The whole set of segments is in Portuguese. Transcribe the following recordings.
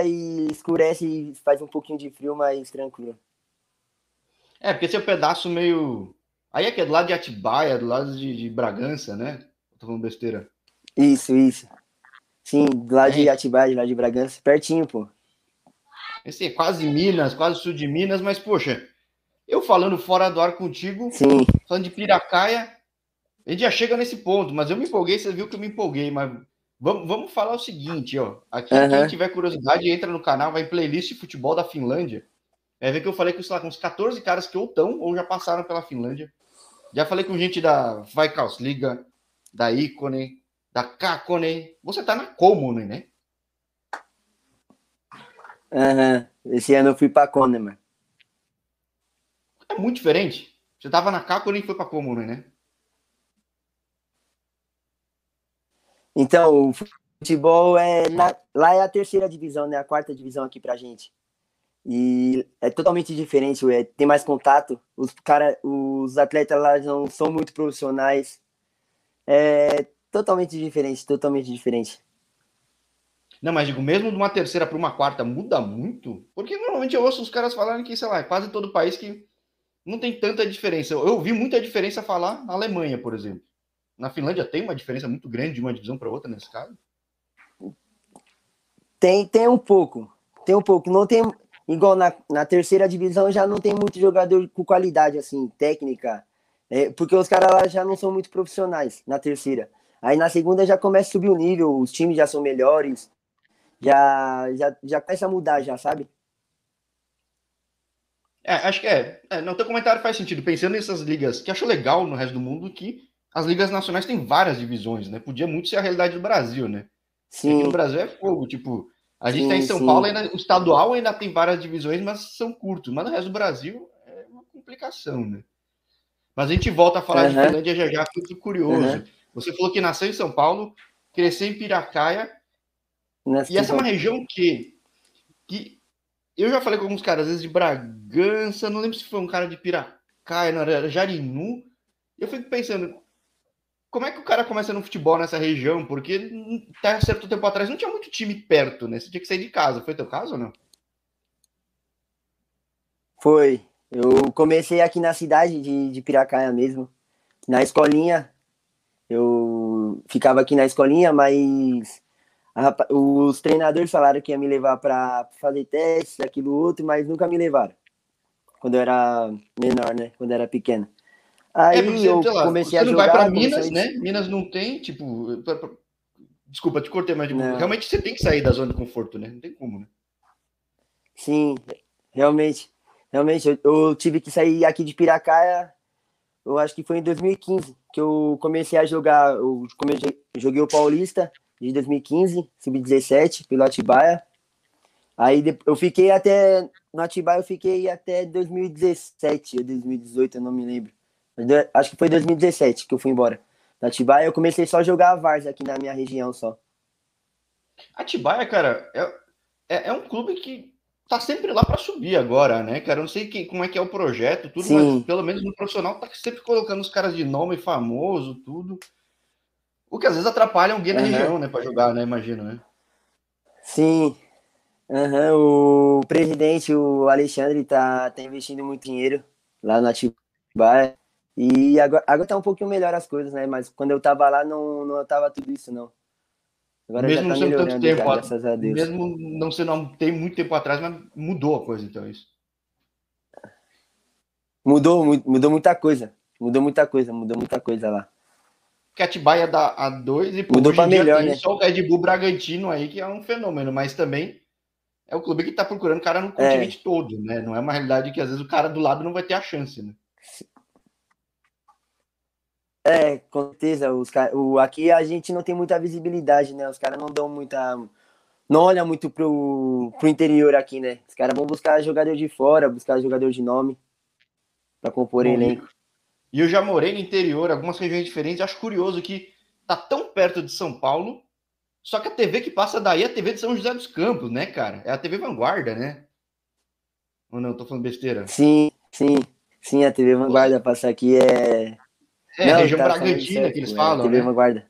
e escurece e faz um pouquinho de frio, mas tranquilo. É, porque esse é um pedaço meio. Aí é que é do lado de Atibaia, do lado de, de Bragança, né? Tô falando besteira. Isso, isso. Sim, do lado é. de Atibaia, do lado de Bragança, pertinho, pô. Esse é quase Minas, quase sul de Minas, mas, poxa, eu falando fora do ar contigo, Sim. falando de Piracaia, a gente já chega nesse ponto, mas eu me empolguei, você viu que eu me empolguei, mas vamos, vamos falar o seguinte, ó. Aqui, uhum. quem tiver curiosidade, entra no canal, vai em playlist de futebol da Finlândia. Vai ver que eu falei com, sei lá, com uns 14 caras que ou estão ou já passaram pela Finlândia. Já falei com gente da Liga, da Icone, da Kakone. Você tá na Comune, né? Aham. Uhum. Esse ano eu fui pra Kone, mano. É muito diferente. Você tava na Kakone e foi pra Comune, né? Então, o futebol é. Na, lá é a terceira divisão, né? A quarta divisão aqui pra gente. E é totalmente diferente, tem mais contato. Os, cara, os atletas lá não são muito profissionais. É totalmente diferente, totalmente diferente. Não, mas digo, mesmo de uma terceira para uma quarta muda muito? Porque normalmente eu ouço os caras falarem que, sei lá, é quase todo país que não tem tanta diferença. Eu ouvi muita diferença falar na Alemanha, por exemplo. Na Finlândia tem uma diferença muito grande de uma divisão para outra nesse caso? Tem, tem um pouco. Tem um pouco. Não tem igual na, na terceira divisão já não tem muito jogador com qualidade assim, técnica. É, porque os caras lá já não são muito profissionais na terceira. Aí na segunda já começa a subir o nível, os times já são melhores. Já já já começa a mudar já, sabe? É, acho que é. é. Não, teu comentário faz sentido. Pensando nessas ligas, que acho legal no resto do mundo que as ligas nacionais têm várias divisões, né? Podia muito ser a realidade do Brasil, né? Sim. Aqui no Brasil é fogo, tipo, a gente está em São sim. Paulo, ainda, o estadual ainda tem várias divisões, mas são curtos. Mas no resto do Brasil é uma complicação, né? Mas a gente volta a falar uhum. de Finlândia já já, fico curioso. Uhum. Você falou que nasceu em São Paulo, cresceu em Piracaia. e essa é uma região que, que eu já falei com alguns caras, às vezes de Bragança, não lembro se foi um cara de Piracaia, não era Jarinu. Eu fico pensando, como é que o cara começa no futebol nessa região? Porque até certo tempo atrás não tinha muito time perto, né? Você tinha que sair de casa. Foi teu caso ou não? Foi. Eu comecei aqui na cidade de, de Piracaia mesmo. Na escolinha. Eu ficava aqui na escolinha, mas a, os treinadores falaram que ia me levar para fazer testes, aquilo outro, mas nunca me levaram. Quando eu era menor, né? Quando eu era pequeno. Aí é porque, eu lá, comecei a jogar. Você não vai para Minas, né? Minas não tem, tipo. Pra, pra... Desculpa, te cortei, mas tipo, realmente você tem que sair da zona de conforto, né? Não tem como, né? Sim, realmente. Realmente, eu, eu tive que sair aqui de Piracaia, eu acho que foi em 2015 que eu comecei a jogar. Eu comecei, joguei o Paulista de 2015, sub-17, pelo Atibaia. Aí eu fiquei até. No Atibaia eu fiquei até 2017 ou 2018, eu não me lembro. Acho que foi 2017 que eu fui embora. Na Atibaia eu comecei só a jogar a Vars aqui na minha região só. Atibaia, cara, é, é, é um clube que tá sempre lá para subir agora, né, cara? Eu não sei que, como é que é o projeto, tudo, Sim. mas pelo menos no profissional tá sempre colocando os caras de nome famoso, tudo. O que às vezes atrapalha alguém na uhum. região, né, para jogar, né? Imagino, né? Sim. Uhum. O presidente, o Alexandre, tá, tá investindo muito dinheiro lá no Atibaia. E agora, agora tá um pouquinho melhor as coisas, né? Mas quando eu tava lá, não, não tava tudo isso, não. Agora mesmo já tá sendo tanto tempo, já, graças a Deus. Mesmo não sendo não tem muito tempo atrás, mas mudou a coisa, então, é isso. Mudou, mudou muita coisa. Mudou muita coisa, mudou muita coisa lá. Que Atibaia dá a dois e mudou para melhor, né? Só o Red Bull Bragantino aí, que é um fenômeno, mas também é o clube que tá procurando cara no é. continente é. todo, né? Não é uma realidade que às vezes o cara do lado não vai ter a chance, né? É, com certeza. Os o, aqui a gente não tem muita visibilidade, né? Os caras não dão muita. Não olham muito pro, pro interior aqui, né? Os caras vão buscar jogador de fora, buscar jogador de nome para compor Bom, elenco. E eu já morei no interior, algumas regiões diferentes. Acho curioso que tá tão perto de São Paulo, só que a TV que passa daí é a TV de São José dos Campos, né, cara? É a TV Vanguarda, né? Ou não, tô falando besteira? Sim, sim. Sim, a TV Vanguarda passa aqui é é, não, região tá, Bragantina que eles é, falam. TV né? Vanguarda.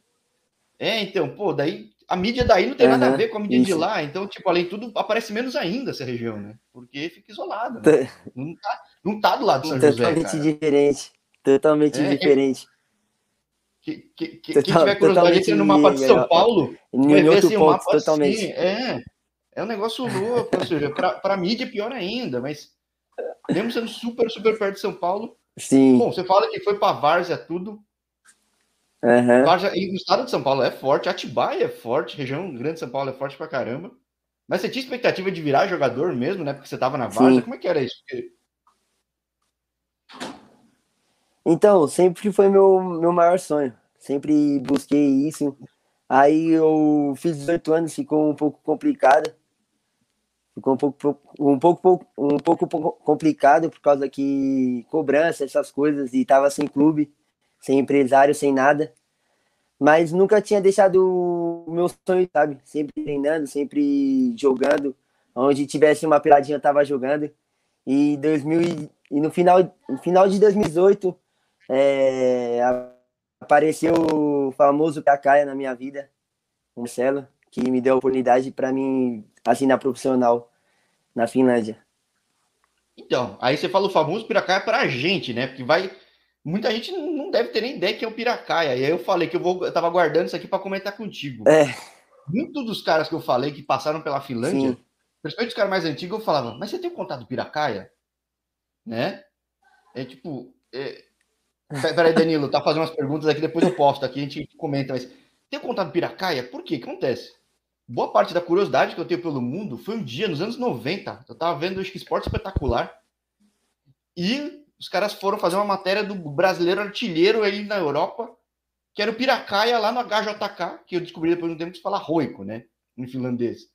É, então, pô, daí a mídia daí não tem uhum, nada a ver com a mídia isso. de lá. Então, tipo, além de tudo, aparece menos ainda essa região, né? Porque fica isolada. Né? Não, tá, não tá do lado de São Totalmente José. Totalmente diferente. Totalmente é, diferente. Que, que, que, Total, quem tiver curiosidade aqui no mapa de São Paulo, vai ver assim, um mapa totalmente. Assim, é, é um negócio louco, ou seja, para mídia é pior ainda, mas mesmo sendo super, super perto de São Paulo. Sim. Bom, você fala que foi para Várzea tudo. Uhum. Várzea, e o estado de São Paulo é forte, Atibaia é forte, região grande de São Paulo é forte pra caramba. Mas você tinha expectativa de virar jogador mesmo, né? Porque você tava na Várzea, Sim. como é que era isso? Então, sempre foi meu, meu maior sonho. Sempre busquei isso. Aí eu fiz 18 anos, ficou um pouco complicado. Ficou um pouco, um pouco, um pouco complicado por causa que cobrança, essas coisas, e tava sem clube, sem empresário, sem nada. Mas nunca tinha deixado o meu sonho, sabe? Sempre treinando, sempre jogando. Onde tivesse uma peladinha, eu tava jogando. E, 2000, e no, final, no final de 2018, é, apareceu o famoso Cacaia na minha vida, o Marcelo, que me deu a oportunidade para mim assinar profissional na Finlândia. Então, aí você fala o famoso Piracaia para a gente, né? Porque vai. Muita gente não deve ter nem ideia que é o Piracaia. E aí eu falei que eu, vou, eu tava guardando isso aqui para comentar contigo. É. Muitos dos caras que eu falei que passaram pela Finlândia, Sim. principalmente os caras mais antigos, eu falava, mas você tem o contato do Piracaia? Né? É tipo. É... Peraí, Danilo, tá fazendo umas perguntas aqui, depois eu posto aqui, a gente comenta, mas tem o contato do Piracaia? Por quê? O que acontece? Boa parte da curiosidade que eu tenho pelo mundo foi um dia, nos anos 90. Eu tava vendo, acho que Esporte Espetacular. E os caras foram fazer uma matéria do brasileiro artilheiro aí na Europa, que era o Piracaia lá no HJK, que eu descobri depois de um tempo que se fala Roico, né? Em finlandês.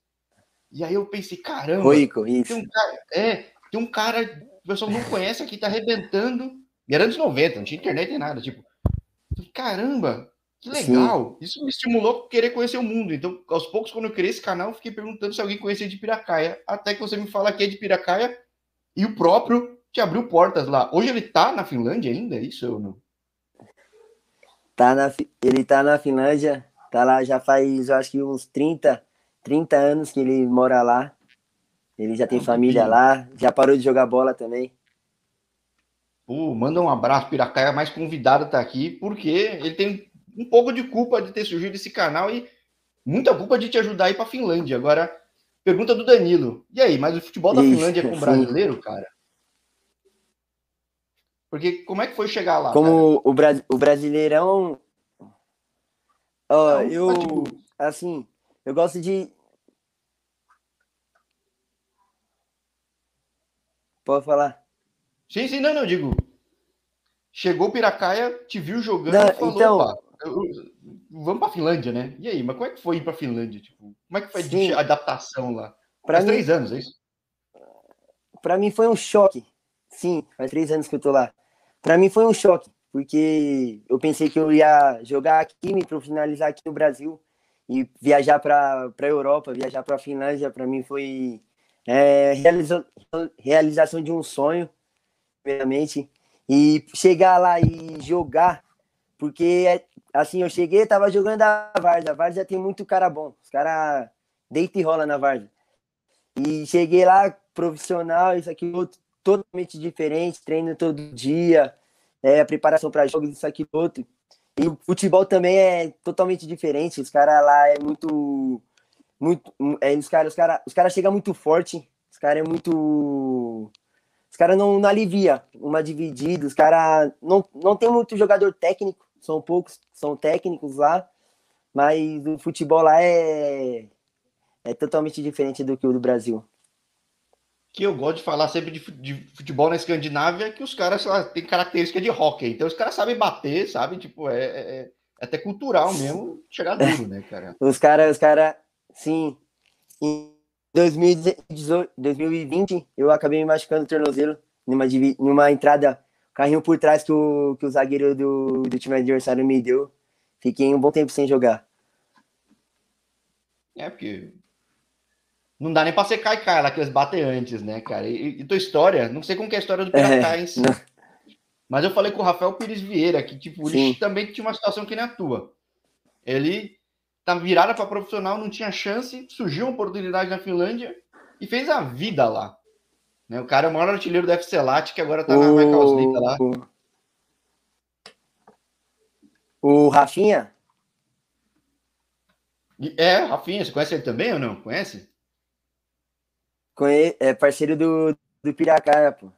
E aí eu pensei, caramba. Roico, isso. Tem um cara, é, tem um cara, o pessoal não conhece aqui, tá arrebentando. E era anos 90, não tinha internet nem nada. Tipo, caramba, que legal! Sim. Isso me estimulou a querer conhecer o mundo. Então, aos poucos, quando eu criei esse canal, fiquei perguntando se alguém conhecia de Piracaia. Até que você me fala que é de Piracaia e o próprio te abriu portas lá. Hoje ele tá na Finlândia ainda, é isso ou não? Tá na, ele tá na Finlândia, tá lá já faz, eu acho que uns 30, 30 anos que ele mora lá. Ele já tem ah, família lá, já parou de jogar bola também. Pô, manda um abraço, Piracaia, mais convidado tá aqui, porque ele tem um pouco de culpa de ter surgido esse canal e muita culpa de te ajudar a ir para a Finlândia. Agora, pergunta do Danilo. E aí, mas o futebol da Isso, Finlândia é com brasileiro, cara? Porque como é que foi chegar lá? Como o, Bra o Brasileirão. Ó, eu. Tipo... Assim, eu gosto de. Pode falar? Sim, sim, não, não, digo. Chegou o Piracaia, te viu jogando não, falou, então, vamos para Finlândia, né? E aí, mas como é que foi ir para Finlândia? Tipo, como é que foi a adaptação lá? Faz mim, três anos, é isso? Para mim foi um choque. Sim, faz três anos que eu tô lá. Para mim foi um choque, porque eu pensei que eu ia jogar aqui, me profissionalizar aqui no Brasil e viajar para a Europa, viajar para a Finlândia. Para mim foi é, realiza, realização de um sonho, primeiramente. E chegar lá e jogar, porque assim, eu cheguei, tava jogando a Várzea. A Várzea tem muito cara bom. Os caras deita e rola na Várzea. E cheguei lá, profissional, isso aqui outro, totalmente diferente, treino todo dia, é, a preparação para jogos, isso aqui outro. E o futebol também é totalmente diferente. Os caras lá é muito. muito é, os caras os cara, os cara chegam muito forte. Os caras é muito. Os caras não, não alivia uma dividida. Os caras não, não tem muito jogador técnico são poucos, são técnicos lá, mas o futebol lá é, é totalmente diferente do que o do Brasil. Que eu gosto de falar sempre de, de futebol na Escandinávia, que os caras lá, têm característica de hockey, então os caras sabem bater, sabe? Tipo, é, é, é até cultural mesmo chegar duro, né, cara? Os caras, os caras, sim. Em 2018, 2020, eu acabei me machucando o tornozelo numa, numa entrada carrinho por trás que o, que o zagueiro do, do time adversário me deu. Fiquei um bom tempo sem jogar. É, porque não dá nem pra ser cai lá que eles batem antes, né, cara? E, e tua história, não sei como que é a história do Piratá é, em si. Mas eu falei com o Rafael Pires Vieira, que tipo, ele também tinha uma situação que nem a tua. Ele tá virada para profissional, não tinha chance, surgiu uma oportunidade na Finlândia e fez a vida lá. Né? O cara é o maior artilheiro do FC Lat, que agora tá na Liga lá. O Rafinha? É, Rafinha, você conhece ele também ou não? Conhece? Conhe... É parceiro do, do Piracaia, pô.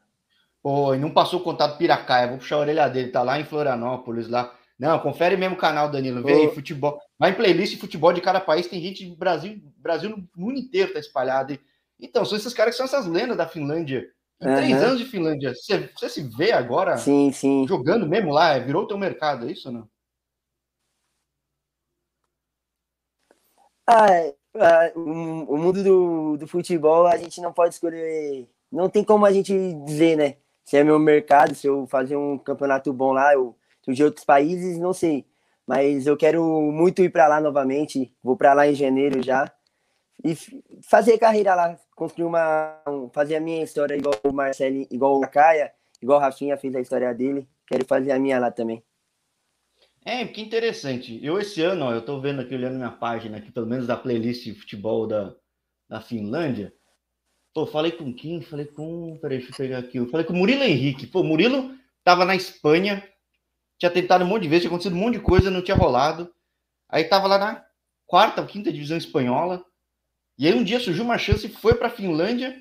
Pô, e não passou o contato do Piracaia, vou puxar a orelha dele, tá lá em Florianópolis, lá. Não, confere mesmo o canal, Danilo. Vê aí, futebol. Vai em playlist futebol de cada país, tem gente do Brasil, Brasil no mundo inteiro tá espalhado. Então, são esses caras que são essas lendas da Finlândia. Em uhum. três anos de Finlândia, você, você se vê agora sim, sim. jogando mesmo lá? Virou o teu mercado, é isso ou não? Ah, é, o mundo do, do futebol a gente não pode escolher. Não tem como a gente dizer, né? Se é meu mercado, se eu fazer um campeonato bom lá, eu de outros países, não sei. Mas eu quero muito ir para lá novamente. Vou para lá em janeiro já. E fazer carreira lá, construir uma. fazer a minha história igual o Marcelo, igual o Caia, igual o Rafinha fez a história dele. Quero fazer a minha lá também. É, que interessante. Eu esse ano, ó, eu tô vendo aqui, olhando minha página aqui, pelo menos da playlist de futebol da, da Finlândia. Pô, falei com quem? Falei com. Peraí, deixa eu pegar aqui. Eu falei com o Murilo Henrique. Pô, Murilo tava na Espanha, tinha tentado um monte de vezes, tinha acontecido um monte de coisa, não tinha rolado. Aí tava lá na quarta quinta divisão espanhola. E aí um dia surgiu uma chance, foi para a Finlândia,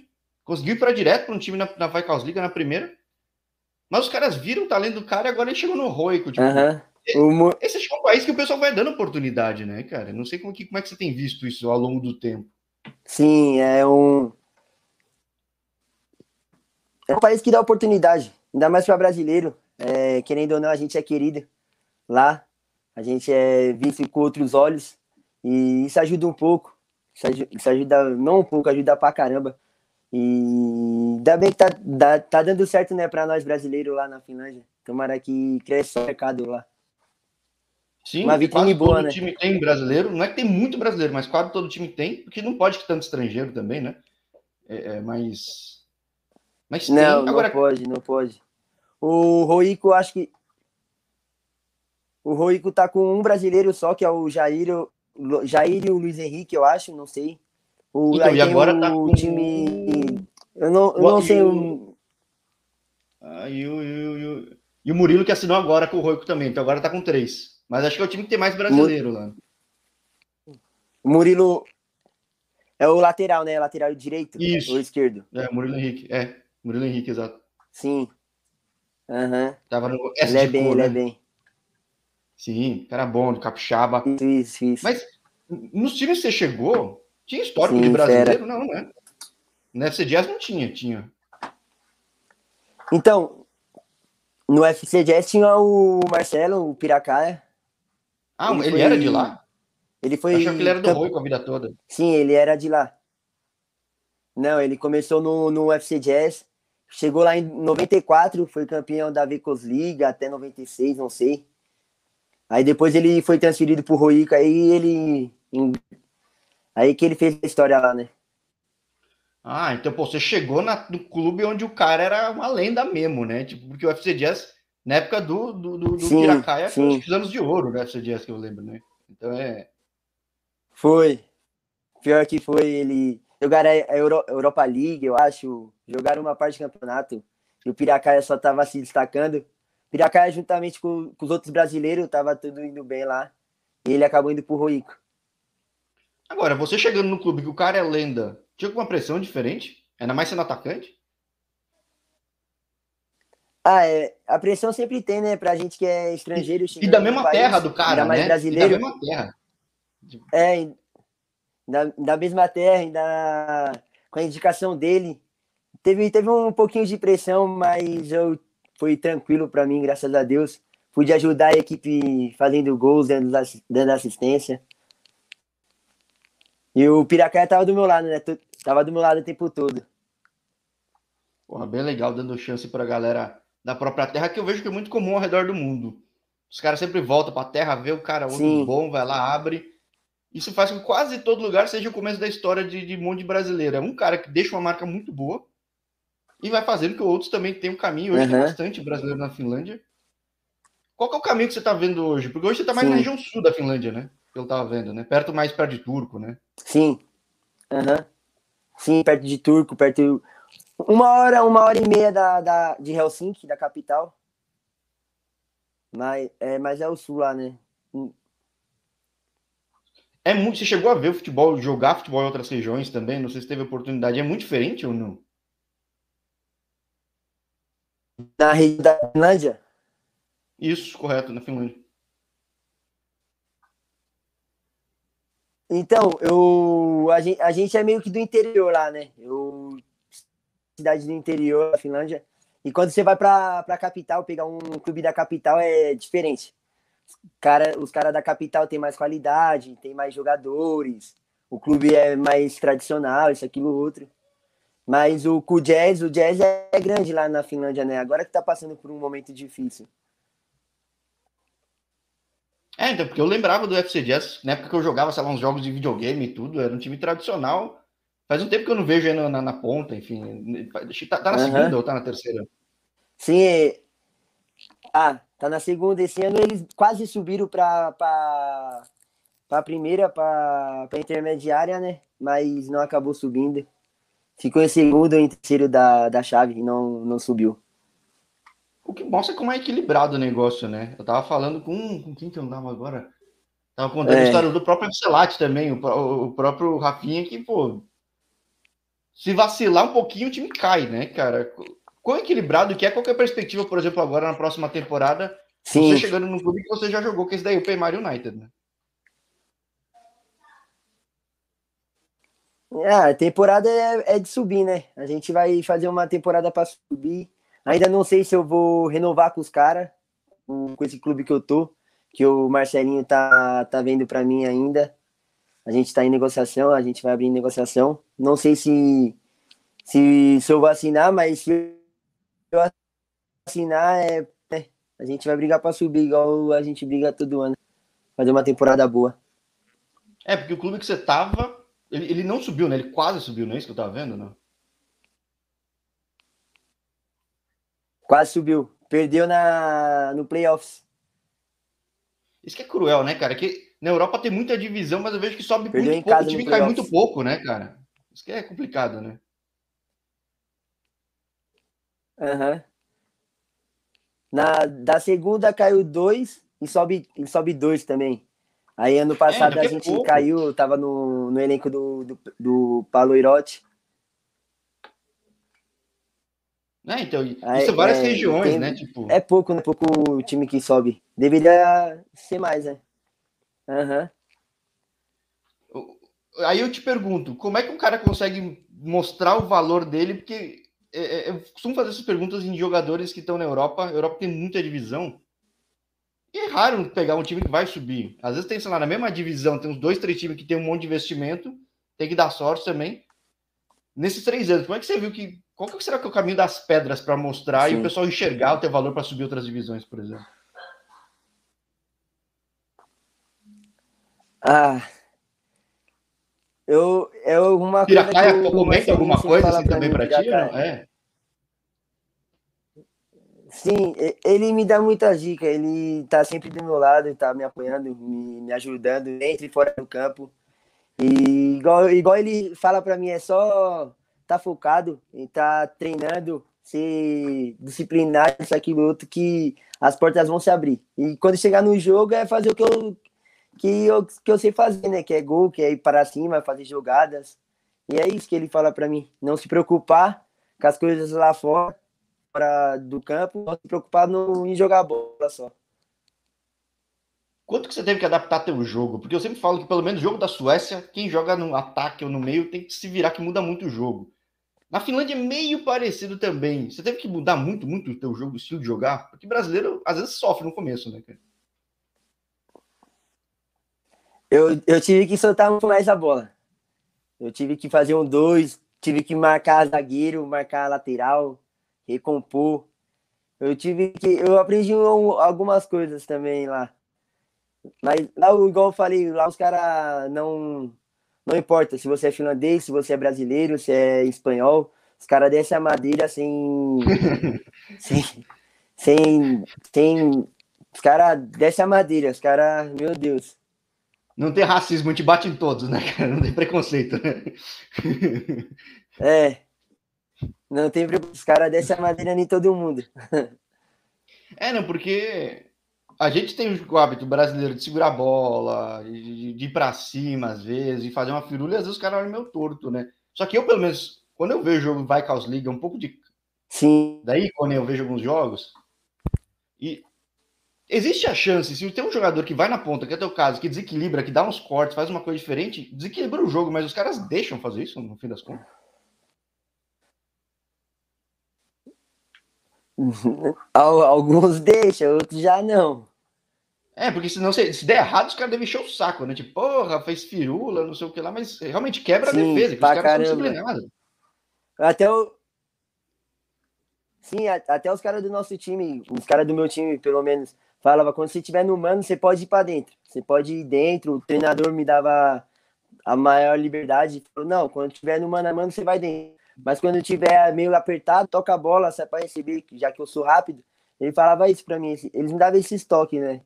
conseguiu ir para direto para um time na, na Liga na primeira. Mas os caras viram o talento do cara e agora ele chegou no Roico. Tipo, uhum. Esse é um país que o pessoal vai dando oportunidade, né, cara? Não sei como, que, como é que você tem visto isso ao longo do tempo. Sim, é um. É um país que dá oportunidade, ainda mais para brasileiro. É, querendo ou não, a gente é querido lá, a gente é visto com outros olhos e isso ajuda um pouco. Isso ajuda, isso ajuda não um pouco, ajuda pra caramba. E ainda bem que tá, tá, tá dando certo, né, para nós brasileiros lá na Finlândia. Tomara que cresça o mercado lá. Sim, uma vitrine boa, todo né? time tem brasileiro. Não é que tem muito brasileiro, mas quase todo time tem, porque não pode ter tanto estrangeiro também, né? É, é mas. Mas tem. Não, Agora... não pode, não pode. O Roico, acho que. O Roico tá com um brasileiro só, que é o Jair, Jair e o Luiz Henrique, eu acho, não sei. O, então, e agora o tá com... time. Eu não, eu não sei. O... Ah, e, o, e, o, e o Murilo que assinou agora com o Roico também, então agora tá com três. Mas acho que é o time que tem mais brasileiro Mur... lá. O Murilo é o lateral, né? Lateral direito Isso. ou esquerdo? É, Murilo Henrique. É, Murilo Henrique, exato. Sim. Uhum. Tava no S ele é bem, cor, ele é né? é bem. Sim, cara bom, de capixaba. Isso, isso. Mas nos times que você chegou, tinha histórico Sim, de brasileiro? Fera. Não, né? No FC Jazz não tinha, tinha. Então, no FC Jazz tinha o Marcelo, o Piracaia. Ah, ele, ele foi... era de lá? Ele foi. Achou que ele era do Camp... com a vida toda. Sim, ele era de lá. Não, ele começou no, no UFC Jazz, chegou lá em 94, foi campeão da Vicos League até 96, não sei. Aí depois ele foi transferido pro Roico, aí ele. Aí que ele fez a história lá, né? Ah, então pô, você chegou na, no clube onde o cara era uma lenda mesmo, né? Tipo, porque o UFC Jazz, na época do, do, do, do sim, Piracaia, foi os anos de ouro do UFC Jazz, que eu lembro, né? Então é. Foi. Pior que foi, ele. Jogaram a Euro, Europa League, eu acho. Jogaram uma parte do campeonato. E o Piracaia só tava se destacando. Piracaia, juntamente com, com, os outros brasileiros, tava tudo indo bem lá. E ele acabou indo pro Roico. Agora, você chegando no clube que o cara é lenda, tinha alguma pressão diferente? Ainda mais sendo atacante? Ah, é, a pressão sempre tem, né? Pra gente que é estrangeiro. E, e da mesma país, terra do cara, mais né? brasileiro. E da mesma terra. É, da, da mesma terra, ainda com a indicação dele. Teve, teve um pouquinho de pressão, mas eu foi tranquilo para mim, graças a Deus. Pude ajudar a equipe fazendo gols, dando, assistência. E o Piracaia tava do meu lado, né? Tava do meu lado o tempo todo. Porra, bem legal, dando chance pra galera da própria terra, que eu vejo que é muito comum ao redor do mundo. Os caras sempre voltam pra terra, vê o cara outro Sim. bom, vai lá, abre. Isso faz com que quase todo lugar seja o começo da história de, de um monte de brasileiro. É um cara que deixa uma marca muito boa e vai fazendo que outros também tenham um caminho. Hoje uhum. tem bastante brasileiro na Finlândia. Qual é o caminho que você está vendo hoje? Porque hoje você está mais Sim. na região sul da Finlândia, né? que eu tava vendo, né? Perto mais perto de Turco, né? Sim. Uhum. Sim, perto de Turco, perto. Uma hora, uma hora e meia da, da, de Helsinki, da capital. Mas é, mas é o sul lá, né? É muito. Você chegou a ver o futebol, jogar futebol em outras regiões também? Não sei se teve oportunidade. É muito diferente ou não? Na região da Finlândia? Isso, correto, na Finlândia. Então, eu, a, gente, a gente é meio que do interior lá, né? Eu, cidade do interior da Finlândia. E quando você vai para a capital, pegar um clube da capital é diferente. Cara, os caras da capital têm mais qualidade, tem mais jogadores, o clube é mais tradicional, isso, aquilo, outro. Mas o, o Jazz, o Jazz é grande lá na Finlândia, né? Agora que tá passando por um momento difícil. É, então, porque eu lembrava do FC Jazz, na época que eu jogava, sei lá, uns jogos de videogame e tudo, era um time tradicional. Faz um tempo que eu não vejo aí na, na, na ponta, enfim. Tá, tá na uhum. segunda ou tá na terceira? Sim, ah, tá na segunda. Esse ano eles quase subiram para para primeira, para intermediária, né? Mas não acabou subindo. Ficou em segundo ou em terceiro da, da chave e não, não subiu. O que mostra como é equilibrado o negócio, né? Eu tava falando com, com quem que eu andava agora? Tava contando é. a história do próprio Ancelotti também, o, o, próprio Rafinha, que, pô, se vacilar um pouquinho, o time cai, né, cara? Quão equilibrado que é? Qual que é a perspectiva, por exemplo, agora na próxima temporada? Sim. Você chegando no clube que você já jogou, que é esse daí, o Paymar United, né? É, a temporada é, é de subir, né? A gente vai fazer uma temporada para subir Ainda não sei se eu vou renovar com os caras, com esse clube que eu tô, que o Marcelinho tá, tá vendo para mim ainda. A gente está em negociação, a gente vai abrir negociação. Não sei se, se, se eu vou assinar, mas se eu assinar, é, é a gente vai brigar para subir, igual a gente briga todo ano. Fazer uma temporada boa. É, porque o clube que você tava, ele, ele não subiu, né? Ele quase subiu, não é isso que eu tava vendo, não? Quase subiu. Perdeu na, no playoffs. Isso que é cruel, né, cara? Que na Europa tem muita divisão, mas eu vejo que sobe Perdeu muito pouco. O time cai muito pouco, né, cara? Isso que é complicado, né? Aham. Uhum. Na, da segunda caiu dois e sobe, e sobe dois também. Aí ano passado é, a é gente pouco. caiu, tava no, no elenco do, do, do Paulo Irotti. É, então, isso é várias é, regiões, tem, né? Tipo... É pouco, né? Pouco o time que sobe. Deveria ser mais, né? Aham. Uhum. Aí eu te pergunto, como é que um cara consegue mostrar o valor dele? Porque é, é, eu costumo fazer essas perguntas em jogadores que estão na Europa. A Europa tem muita divisão. E é raro pegar um time que vai subir. Às vezes tem, sei lá, na mesma divisão, tem uns dois, três times que tem um monte de investimento, tem que dar sorte também. Nesses três anos, como é que você viu que qual que será que é o caminho das pedras para mostrar Sim. e o pessoal enxergar o teu valor para subir outras divisões, por exemplo? Ah, eu, eu uma Piracaia coisa comenta alguma coisa assim também para ti? Não? É. Sim, ele me dá muita dica, ele tá sempre do meu lado, tá me apoiando, me, me ajudando dentro e fora do campo. E igual, igual ele fala para mim, é só tá focado em tá treinando, ser disciplinado, isso, aquilo, outro, que as portas vão se abrir. E quando chegar no jogo é fazer o que eu, que eu, que eu sei fazer, né? Que é gol, que é ir para cima, fazer jogadas. E é isso que ele fala para mim. Não se preocupar com as coisas lá fora, fora do campo, não se preocupar no, em jogar bola só. Quanto que você teve que adaptar teu jogo? Porque eu sempre falo que pelo menos o jogo da Suécia, quem joga no ataque ou no meio tem que se virar que muda muito o jogo. Na Finlândia é meio parecido também. Você teve que mudar muito, muito o teu jogo, o estilo de jogar? Porque brasileiro às vezes sofre no começo, né, cara? Eu, eu tive que soltar muito mais a bola. Eu tive que fazer um dois, tive que marcar zagueiro, marcar lateral, recompor. Eu tive que. Eu aprendi um, algumas coisas também lá. Mas lá, igual eu falei, lá os caras não não importa se você é finlandês, se você é brasileiro, se é espanhol, os caras descem a madeira sem. sem, sem, sem. Os caras descem a madeira, os caras. Meu Deus. Não tem racismo, a gente bate em todos, né, cara? Não tem preconceito, né? É. Não tem preconceito. Os caras descem a madeira em todo mundo. É, não, porque a gente tem o hábito brasileiro de segurar a bola, de, de ir pra cima às vezes, e fazer uma firula, e às vezes os caras olham meio torto, né? Só que eu, pelo menos, quando eu vejo o jogo vai Caos Liga, um pouco de. Sim. Daí, quando eu vejo alguns jogos, e existe a chance, se tem um jogador que vai na ponta, que é teu caso, que desequilibra, que dá uns cortes, faz uma coisa diferente, desequilibra o jogo, mas os caras deixam fazer isso no fim das contas. Alguns deixam, outros já não. É, porque senão, se, se der errado, os caras devem encher o saco, né? Tipo, porra, fez firula, não sei o que lá, mas realmente quebra Sim, a defesa, que os caras caramba. são disciplinados. Até o. Sim, até os caras do nosso time, os caras do meu time, pelo menos, falava quando você estiver no mano, você pode ir para dentro. Você pode ir dentro, o treinador me dava a maior liberdade. Falou, não, quando estiver no mano a mano, você vai dentro. Mas quando tiver meio apertado, toca a bola, sai para receber, já que eu sou rápido. Ele falava isso para mim, eles me davam esse estoque, né?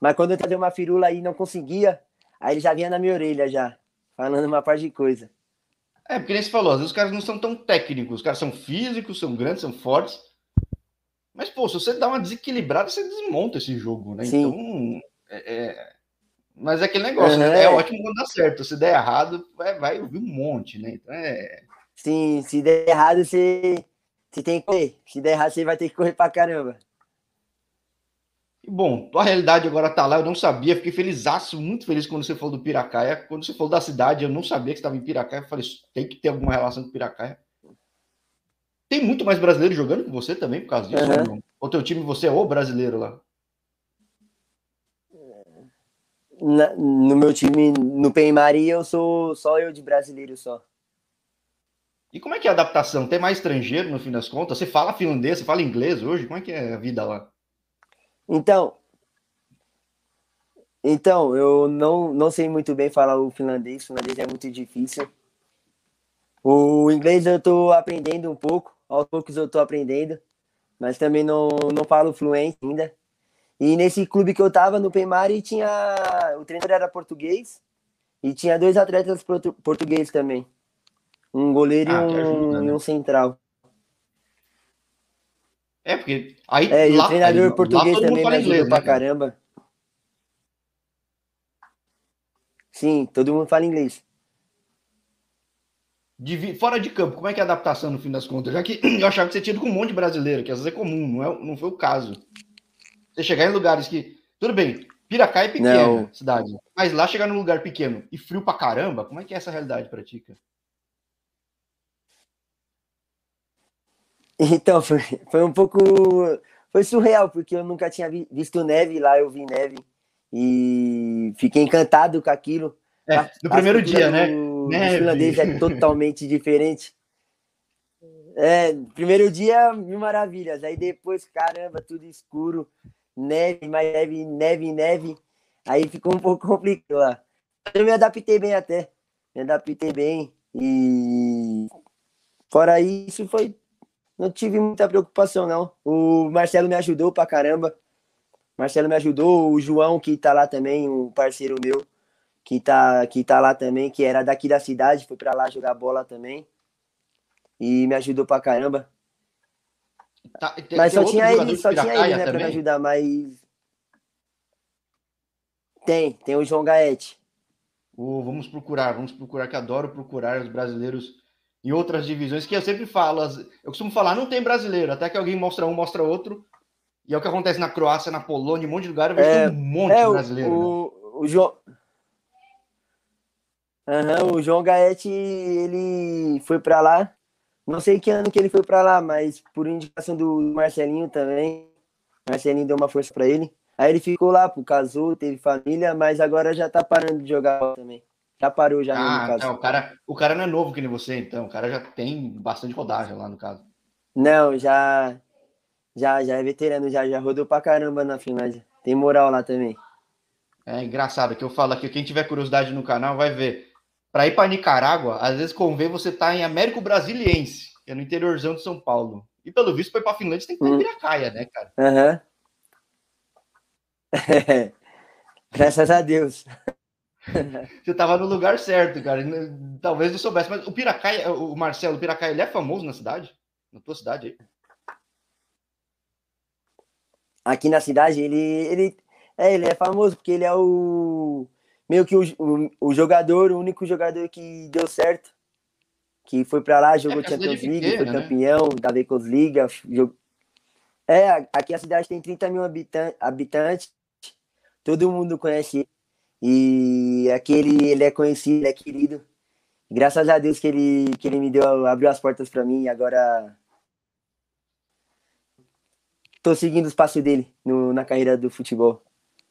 Mas quando eu trazia uma firula aí não conseguia, aí ele já vinha na minha orelha já, falando uma parte de coisa. É, porque nem você falou, às vezes os caras não são tão técnicos, os caras são físicos, são grandes, são fortes. Mas, pô, se você dá uma desequilibrada, você desmonta esse jogo, né? Sim. Então. É, é... Mas é aquele negócio, uhum. né? É ótimo quando dá certo. Se der errado, vai, vai ouvir um monte, né? Então é. Sim, se der errado, você, você tem que correr. Se der errado, você vai ter que correr pra caramba. Bom, a realidade agora tá lá, eu não sabia, fiquei feliz, muito feliz quando você falou do Piracaia. Quando você falou da cidade, eu não sabia que estava em Piracaia. Eu falei, tem que ter alguma relação com Piracaia. Tem muito mais brasileiro jogando que você também por causa disso? Uhum. Ou teu time, você é o brasileiro lá? Na, no meu time, no Peimari, eu sou só eu de brasileiro só. E como é que é a adaptação? Tem mais estrangeiro no fim das contas? Você fala finlandês, você fala inglês hoje? Como é que é a vida lá? Então, então eu não, não sei muito bem falar o finlandês, o finlandês é muito difícil. O inglês eu estou aprendendo um pouco, aos poucos eu estou aprendendo, mas também não, não falo fluente ainda. E nesse clube que eu tava, no Peimari, tinha. O treinador era português e tinha dois atletas portugueses também. Um goleiro ah, e um, ajuda, né? um central. É, porque aí. É, e lá, o treinador aí, português também me ajudou inglês, pra né, caramba. Sim, todo mundo fala inglês. De, fora de campo, como é que é a adaptação no fim das contas? Já que eu achava que você tinha ido com um monte de brasileiro, que às vezes é comum, não, é, não foi o caso. Você chegar em lugares que. Tudo bem, Piracá é pequena não. cidade, mas lá chegar num lugar pequeno e frio pra caramba, como é que é essa realidade pra ti, cara? Então, foi, foi um pouco. Foi surreal, porque eu nunca tinha visto neve lá, eu vi neve. E fiquei encantado com aquilo. É, a, no primeiro dia, né? O finlandês é totalmente diferente. É, primeiro dia, mil maravilhas. Aí depois, caramba, tudo escuro, neve, mais neve, neve, neve. Aí ficou um pouco complicado lá. Eu me adaptei bem até. Me adaptei bem. E fora isso, foi não tive muita preocupação, não. O Marcelo me ajudou pra caramba. Marcelo me ajudou, o João, que tá lá também, um parceiro meu, que tá, que tá lá também, que era daqui da cidade, foi pra lá jogar bola também. E me ajudou pra caramba. Tá, tem, mas tem só tinha ele, só tinha ele, né, também? pra me ajudar, mas. Tem, tem o João Gaete. Oh, vamos procurar, vamos procurar, que adoro procurar os brasileiros em outras divisões, que eu sempre falo, eu costumo falar, não tem brasileiro, até que alguém mostra um, mostra outro, e é o que acontece na Croácia, na Polônia, em um monte de lugar, eu vejo é, um monte é, de brasileiro. O, né? o, o João... Uhum, o João Gaete, ele foi para lá, não sei que ano que ele foi para lá, mas por indicação do Marcelinho também, Marcelinho deu uma força para ele, aí ele ficou lá, pô, casou, teve família, mas agora já tá parando de jogar também. Já parou já ah, no caso. Não, o, cara, o cara não é novo que nem você, então. O cara já tem bastante rodagem lá no caso. Não, já. Já, já é veterano, já, já rodou pra caramba na Finlândia. Tem moral lá também. É engraçado que eu falo aqui, quem tiver curiosidade no canal vai ver. Para ir para Nicarágua, às vezes convém você estar tá em Américo Brasiliense, que é no interiorzão de São Paulo. E pelo visto, para ir para Finlândia, tem que estar hum. em Piracaia, né, cara? Aham. Uhum. Graças a Deus. Você tava no lugar certo, cara. Talvez não soubesse, mas o Piracaia, o Marcelo, o Piracaia, ele é famoso na cidade? Na tua cidade aí? Aqui na cidade, ele, ele, é, ele é famoso porque ele é o meio que o, o, o jogador, o único jogador que deu certo. Que foi para lá, jogou é Champions League, foi né? campeão da Vecos Liga. Jog... É, aqui a cidade tem 30 mil habitantes, todo mundo conhece ele. E aqui ele, ele é conhecido, ele é querido. Graças a Deus que ele, que ele me deu, abriu as portas para mim e agora tô seguindo os passos dele no, na carreira do futebol.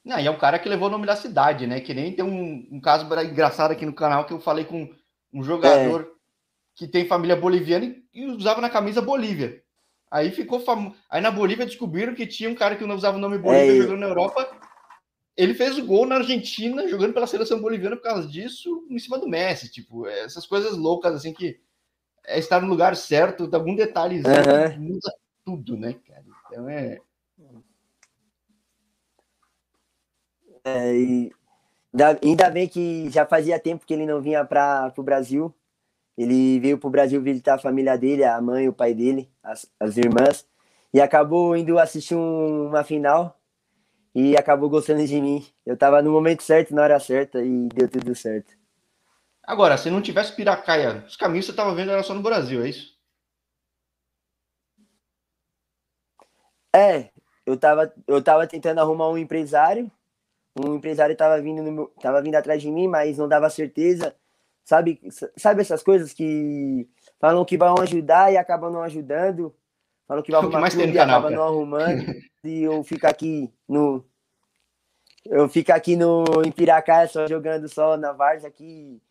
Não, e é um cara que levou o nome da cidade, né? Que nem tem um, um caso engraçado aqui no canal que eu falei com um jogador é. que tem família boliviana e, e usava na camisa Bolívia. Aí ficou famoso. Aí na Bolívia descobriram que tinha um cara que não usava o nome Bolívia é. jogando na Europa. Ele fez o gol na Argentina, jogando pela seleção boliviana por causa disso, em cima do Messi. Tipo, essas coisas loucas, assim, que é estar no lugar certo, algum detalhezinho uhum. muda tudo, né, cara? Então é. É, e ainda bem que já fazia tempo que ele não vinha para o Brasil. Ele veio para o Brasil visitar a família dele, a mãe, o pai dele, as, as irmãs, e acabou indo assistir um, uma final e acabou gostando de mim. Eu estava no momento certo, na hora certa e deu tudo certo. Agora, se não tivesse Piracaia, os caminhos que você estava vendo era só no Brasil, é isso? É, eu estava eu tava tentando arrumar um empresário um empresário estava vindo meu, tava vindo atrás de mim, mas não dava certeza. Sabe, sabe essas coisas que falam que vão ajudar e acabam não ajudando? Falam que vai arrumar tudo e acabam não arrumando. e eu fico aqui no eu fico aqui no em Piracá só jogando só na Várzea aqui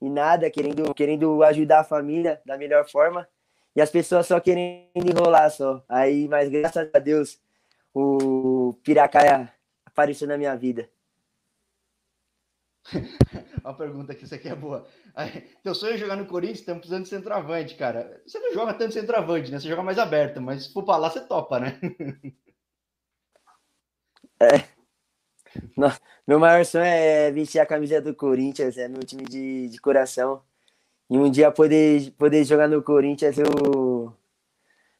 e nada, querendo querendo ajudar a família da melhor forma. E as pessoas só querendo enrolar só. Aí, mas graças a Deus, o Piracaia apareceu na minha vida? Uma pergunta que isso aqui é boa. teu sonho é jogar no Corinthians, estamos precisando de centroavante, cara. Você não joga tanto centroavante, né? Você joga mais aberto, mas se for para lá, você topa, né? É. meu maior sonho é vestir a camisa do Corinthians, é meu time de, de coração. E um dia poder, poder jogar no Corinthians, eu,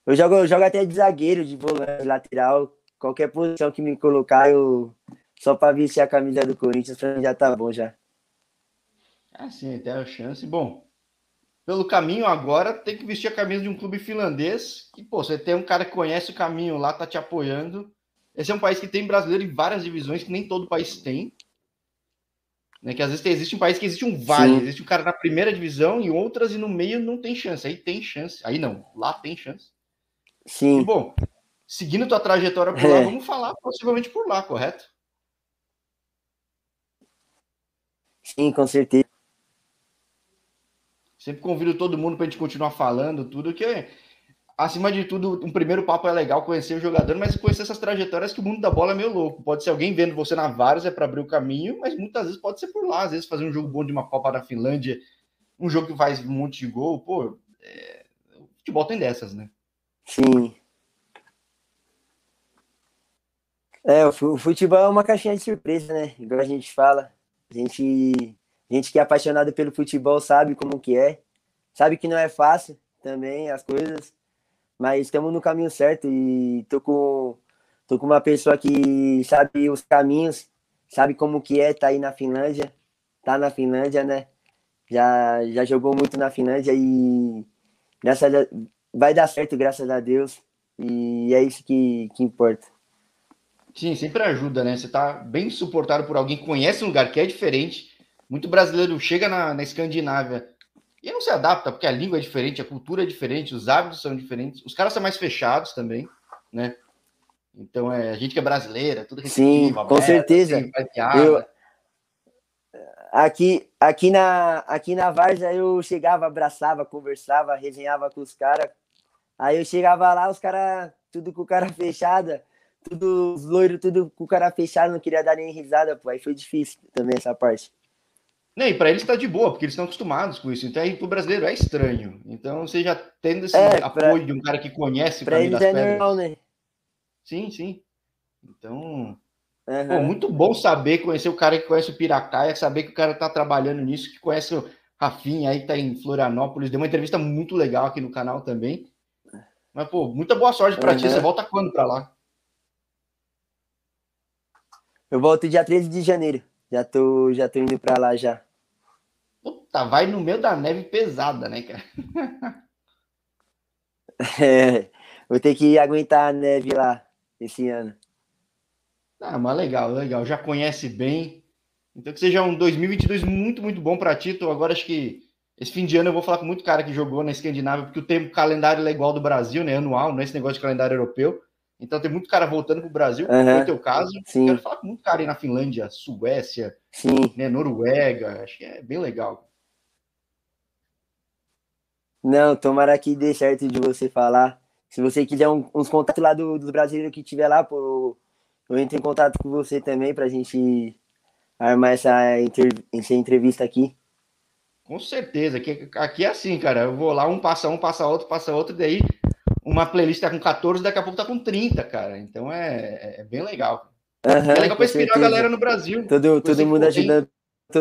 eu, jogo, eu jogo até de zagueiro, de volante, lateral, qualquer posição que me colocar, eu só para vestir a camisa do Corinthians, pra mim já tá bom já. Ah, sim, tem a chance. Bom, pelo caminho agora, tem que vestir a camisa de um clube finlandês. Que, pô, você tem um cara que conhece o caminho lá, tá te apoiando. Esse é um país que tem brasileiro em várias divisões, que nem todo país tem. Né, que às vezes existe um país que existe um vale, Sim. existe um cara na primeira divisão e outras e no meio não tem chance. Aí tem chance. Aí não, lá tem chance. Sim. E, bom, seguindo tua trajetória por lá, é. vamos falar possivelmente por lá, correto? Sim, com certeza. Sempre convido todo mundo para a gente continuar falando tudo, que acima de tudo, um primeiro papo é legal conhecer o jogador, mas conhecer essas trajetórias que o mundo da bola é meio louco. Pode ser alguém vendo você na Várzea para abrir o caminho, mas muitas vezes pode ser por lá, às vezes fazer um jogo bom de uma Copa da Finlândia, um jogo que faz um monte de gol, pô, é... o futebol tem dessas, né? Sim. É, o futebol é uma caixinha de surpresa, né? Igual a gente fala. A gente, a gente que é apaixonado pelo futebol sabe como que é. Sabe que não é fácil também as coisas. Mas estamos no caminho certo e tô com, tô com uma pessoa que sabe os caminhos, sabe como que é tá aí na Finlândia. Tá na Finlândia, né? Já, já jogou muito na Finlândia e graças a, vai dar certo, graças a Deus. E é isso que, que importa. Sim, sempre ajuda, né? Você tá bem suportado por alguém que conhece um lugar que é diferente. Muito brasileiro chega na, na Escandinávia e não se adapta, porque a língua é diferente, a cultura é diferente, os hábitos são diferentes, os caras são mais fechados também, né? Então, é, a gente que é brasileira, tudo Sim, com aberta, certeza. Assim, eu, aqui, aqui, na, aqui na Varja eu chegava, abraçava, conversava, resenhava com os caras. Aí eu chegava lá, os caras, tudo com o cara fechada tudo loiro, tudo com o cara fechado, não queria dar nem risada, pô. Aí foi difícil também essa parte. Nem, para eles tá de boa, porque eles estão acostumados com isso. Então, aí pro brasileiro é estranho. Então, você já tendo esse é, apoio pra... de um cara que conhece para eles é pedras. normal, né? Sim, sim. Então, Uhum. Pô, muito bom saber, conhecer o cara que conhece o Piracaia, saber que o cara tá trabalhando nisso, que conhece o Rafinha aí, que tá em Florianópolis. Deu uma entrevista muito legal aqui no canal também. Mas, pô, muita boa sorte para uhum. ti. Você volta quando para lá? Eu volto dia 13 de janeiro. Já tô, já tô indo para lá já. Puta, vai no meio da neve pesada, né, cara? é, vou ter que aguentar a neve lá esse ano. Ah, mas legal, legal. Já conhece bem. Então que seja um 2022 muito, muito bom para ti. Então, agora acho que esse fim de ano eu vou falar com muito cara que jogou na Escandinávia, porque o tempo calendário é igual do Brasil, né? Anual, não é esse negócio de calendário europeu. Então tem muito cara voltando para o Brasil, uhum. foi o teu caso. Sim. Quero falar com muito cara aí na Finlândia, Suécia, Sim. Né, Noruega. Acho que é bem legal. Não, tomara que dê certo de você falar. Se você quiser um, uns contatos lá do, dos brasileiros que tiver lá, pô, eu entro em contato com você também para a gente armar essa, essa entrevista aqui. Com certeza. Aqui, aqui é assim, cara. Eu vou lá, um passa um, passa outro, passa outro, daí uma playlist tá com 14, daqui a pouco tá com 30, cara. Então é, é bem legal. Uhum, é legal pra inspirar a galera no Brasil. Todo, todo mundo ajudando tem...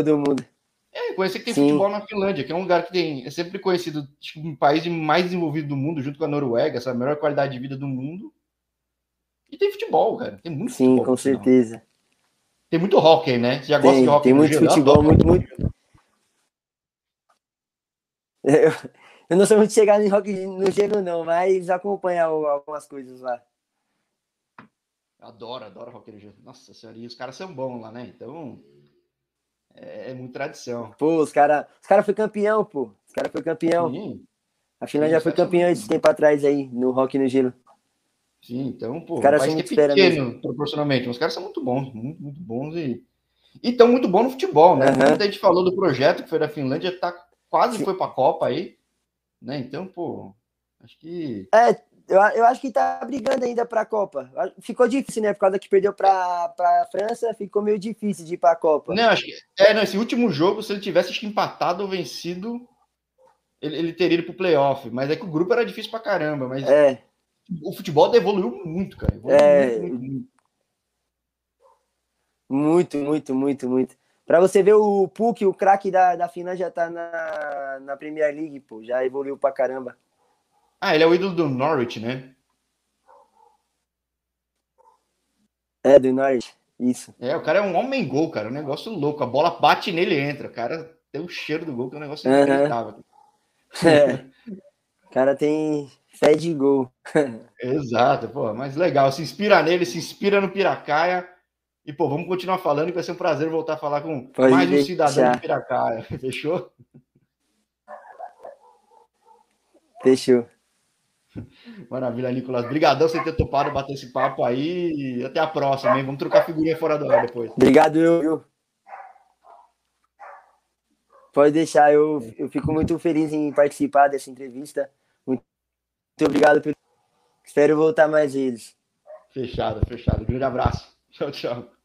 todo mundo. É, conhecer que tem Sim. futebol na Finlândia, que é um lugar que tem, é sempre conhecido, tipo, um país mais desenvolvido do mundo, junto com a Noruega, essa é melhor qualidade de vida do mundo. E tem futebol, cara. Tem muito Sim, futebol, com certeza. Tem muito hockey, né? Você já tem, gosta de hockey? Tem muito futebol, muito, muito. Eu, eu não sou muito chegado em rock no gelo, não, mas acompanho algumas coisas lá. Adoro, adoro rock no gelo. Nossa senhora, e os caras são bons lá, né? Então, é, é muito tradição. Pô, os caras os cara foi campeão, pô. Os caras foi campeão. Sim. A Finlândia foi campeão esse tempo atrás aí, no rock no gelo. Sim, então, pô, os caras são muito é pequeno, proporcionalmente. Os caras são muito bons, muito, muito bons e e estão muito bons no futebol, né? Uhum. a gente falou do projeto que foi da Finlândia, tá quase Sim. foi para a Copa aí, né? Então, pô, acho que. É, eu, eu acho que tá brigando ainda para a Copa. Ficou difícil, né? Por causa que perdeu para a França, ficou meio difícil de ir para a Copa. Não, acho que. É, não, esse último jogo, se ele tivesse empatado ou vencido, ele, ele teria ido pro playoff. Mas é que o grupo era difícil pra caramba. Mas é. o futebol evoluiu muito, cara. Evoluiu é. Muito, muito, muito, muito, muito. muito. Para você ver o Puck, o craque da, da Finlândia, já tá na, na Premier League, pô. Já evoluiu pra caramba. Ah, ele é o ídolo do Norwich, né? É, do Norwich. Isso. É, o cara é um homem gol, cara. Um negócio louco. A bola bate nele e entra. O cara tem o cheiro do gol, que é um negócio uhum. inacreditável. É. O cara tem fé de gol. Exato, pô. Mas legal. Se inspira nele, se inspira no Piracaia. E, pô, vamos continuar falando, que vai ser um prazer voltar a falar com Pode mais deixar. um cidadão de Piracaia. Fechou? Fechou. Maravilha, Nicolas. Obrigadão por ter topado bater esse papo aí. E até a próxima, hein? Vamos trocar figurinha fora do ar depois. Obrigado, eu. Pode deixar, eu, eu fico muito feliz em participar dessa entrevista. Muito, obrigado. Espero voltar mais vezes. Fechado, fechado. grande abraço. Tchau, tchau.